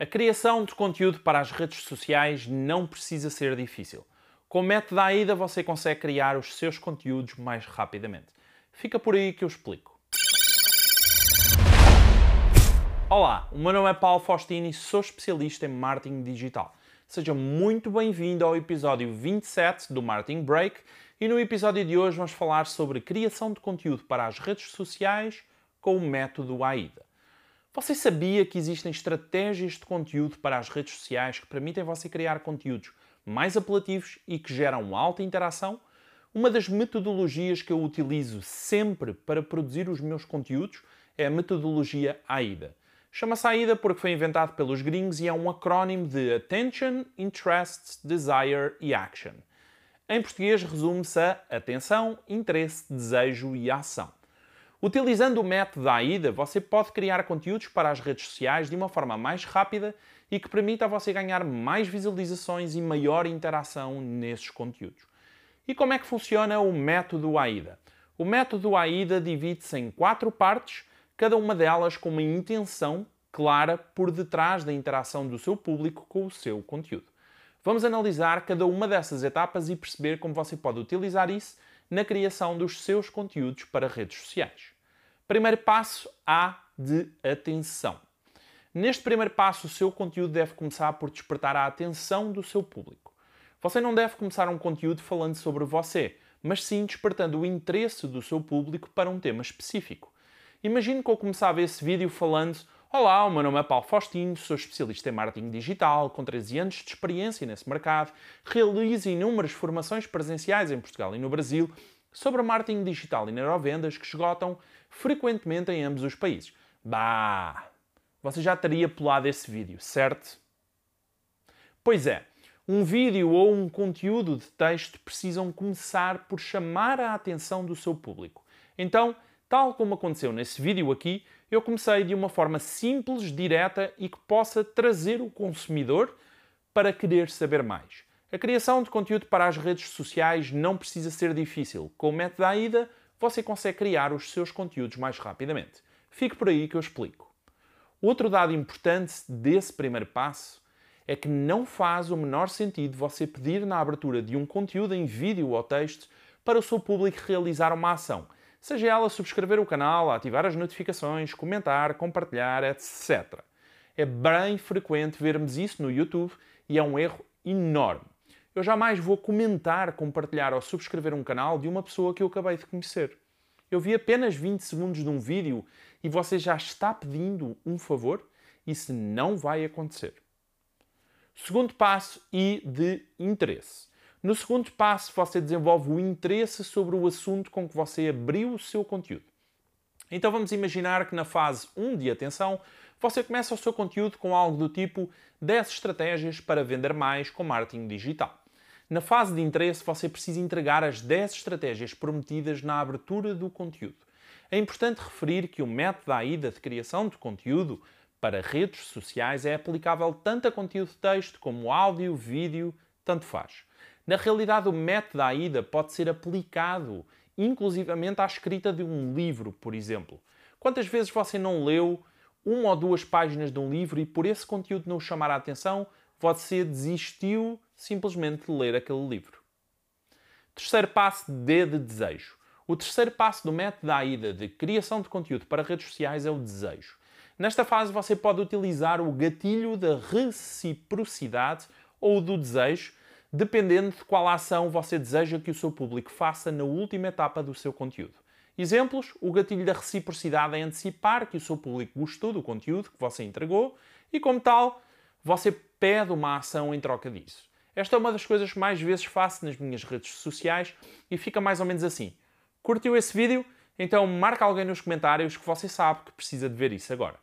A criação de conteúdo para as redes sociais não precisa ser difícil. Com o método da AIDA você consegue criar os seus conteúdos mais rapidamente. Fica por aí que eu explico. Olá, o meu nome é Paulo Faustino e sou especialista em marketing digital. Seja muito bem-vindo ao episódio 27 do Marketing Break e no episódio de hoje vamos falar sobre criação de conteúdo para as redes sociais com o método AIDA. Você sabia que existem estratégias de conteúdo para as redes sociais que permitem você criar conteúdos mais apelativos e que geram alta interação? Uma das metodologias que eu utilizo sempre para produzir os meus conteúdos é a metodologia AIDA. Chama-se AIDA porque foi inventado pelos gringos e é um acrónimo de Attention, Interest, Desire e Action. Em português resume-se a atenção, interesse, desejo e ação. Utilizando o método da AIDA, você pode criar conteúdos para as redes sociais de uma forma mais rápida e que permita a você ganhar mais visualizações e maior interação nesses conteúdos. E como é que funciona o método AIDA? O método AIDA divide-se em quatro partes, cada uma delas com uma intenção clara por detrás da interação do seu público com o seu conteúdo. Vamos analisar cada uma dessas etapas e perceber como você pode utilizar isso na criação dos seus conteúdos para redes sociais. Primeiro passo, A de atenção. Neste primeiro passo, o seu conteúdo deve começar por despertar a atenção do seu público. Você não deve começar um conteúdo falando sobre você, mas sim despertando o interesse do seu público para um tema específico. Imagine que eu começava esse vídeo falando Olá, o meu nome é Paulo Faustino, sou especialista em marketing digital, com 13 anos de experiência nesse mercado, realizo inúmeras formações presenciais em Portugal e no Brasil sobre marketing digital e neurovendas que esgotam frequentemente em ambos os países. Bah! Você já teria pulado esse vídeo, certo? Pois é, um vídeo ou um conteúdo de texto precisam começar por chamar a atenção do seu público. Então, tal como aconteceu nesse vídeo aqui, eu comecei de uma forma simples, direta e que possa trazer o consumidor para querer saber mais. A criação de conteúdo para as redes sociais não precisa ser difícil. Com o método AIDA, você consegue criar os seus conteúdos mais rapidamente. Fique por aí que eu explico. Outro dado importante desse primeiro passo é que não faz o menor sentido você pedir na abertura de um conteúdo em vídeo ou texto para o seu público realizar uma ação seja ela subscrever o canal, ativar as notificações, comentar, compartilhar, etc. É bem frequente vermos isso no YouTube e é um erro enorme. Eu jamais vou comentar, compartilhar ou subscrever um canal de uma pessoa que eu acabei de conhecer. Eu vi apenas 20 segundos de um vídeo e você já está pedindo um favor? Isso não vai acontecer. Segundo passo, e de interesse. No segundo passo, você desenvolve o interesse sobre o assunto com que você abriu o seu conteúdo. Então vamos imaginar que na fase 1 de atenção, você começa o seu conteúdo com algo do tipo 10 estratégias para vender mais com marketing digital. Na fase de interesse, você precisa entregar as 10 estratégias prometidas na abertura do conteúdo. É importante referir que o método da AIDA de criação de conteúdo para redes sociais é aplicável tanto a conteúdo de texto como áudio, vídeo, tanto faz. Na realidade, o método da AIDA pode ser aplicado inclusivamente à escrita de um livro, por exemplo. Quantas vezes você não leu uma ou duas páginas de um livro e por esse conteúdo não chamar a atenção, você desistiu simplesmente de ler aquele livro? Terceiro passo, D de desejo. O terceiro passo do método da AIDA de criação de conteúdo para redes sociais é o desejo. Nesta fase, você pode utilizar o gatilho da reciprocidade ou do desejo dependendo de qual ação você deseja que o seu público faça na última etapa do seu conteúdo. Exemplos: o gatilho da reciprocidade é antecipar que o seu público gostou do conteúdo que você entregou e, como tal, você pede uma ação em troca disso. Esta é uma das coisas que mais vezes faço nas minhas redes sociais e fica mais ou menos assim. Curtiu esse vídeo? Então marca alguém nos comentários que você sabe que precisa de ver isso agora.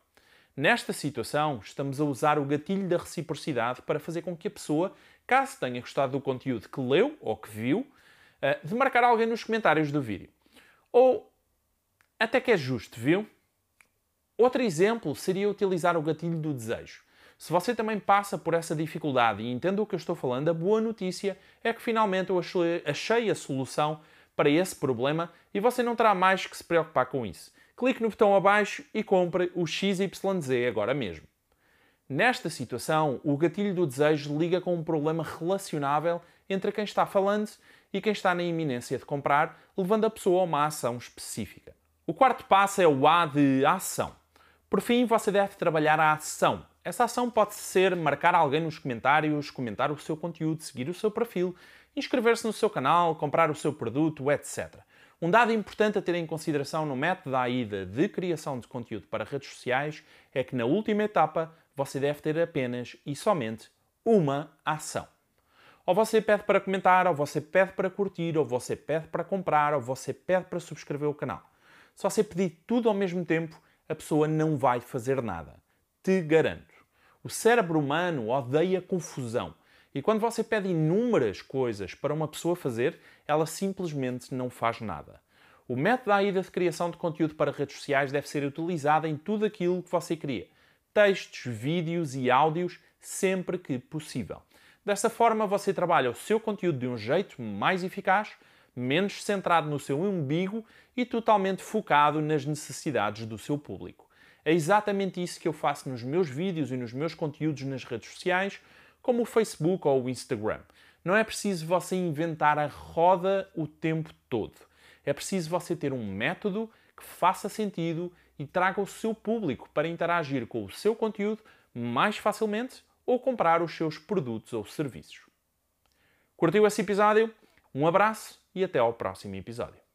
Nesta situação, estamos a usar o gatilho da reciprocidade para fazer com que a pessoa caso tenha gostado do conteúdo que leu ou que viu, eh, de marcar alguém nos comentários do vídeo. Ou até que é justo, viu? Outro exemplo seria utilizar o gatilho do desejo. Se você também passa por essa dificuldade e entende o que eu estou falando, a boa notícia é que finalmente eu achei a solução para esse problema e você não terá mais que se preocupar com isso. Clique no botão abaixo e compre o XYZ agora mesmo. Nesta situação, o gatilho do desejo liga com um problema relacionável entre quem está falando e quem está na iminência de comprar, levando a pessoa a uma ação específica. O quarto passo é o A de ação. Por fim, você deve trabalhar a ação. Essa ação pode ser marcar alguém nos comentários, comentar o seu conteúdo, seguir o seu perfil, inscrever-se no seu canal, comprar o seu produto, etc. Um dado importante a ter em consideração no método da AIDA de criação de conteúdo para redes sociais é que na última etapa você deve ter apenas e somente uma ação. Ou você pede para comentar, ou você pede para curtir, ou você pede para comprar, ou você pede para subscrever o canal. Se você pedir tudo ao mesmo tempo, a pessoa não vai fazer nada. Te garanto. O cérebro humano odeia confusão. E quando você pede inúmeras coisas para uma pessoa fazer, ela simplesmente não faz nada. O método AIDA de criação de conteúdo para redes sociais deve ser utilizado em tudo aquilo que você cria. Textos, vídeos e áudios, sempre que possível. Dessa forma, você trabalha o seu conteúdo de um jeito mais eficaz, menos centrado no seu umbigo e totalmente focado nas necessidades do seu público. É exatamente isso que eu faço nos meus vídeos e nos meus conteúdos nas redes sociais, como o Facebook ou o Instagram. Não é preciso você inventar a roda o tempo todo. É preciso você ter um método que faça sentido e traga o seu público para interagir com o seu conteúdo mais facilmente ou comprar os seus produtos ou serviços. Curtiu esse episódio? Um abraço e até ao próximo episódio.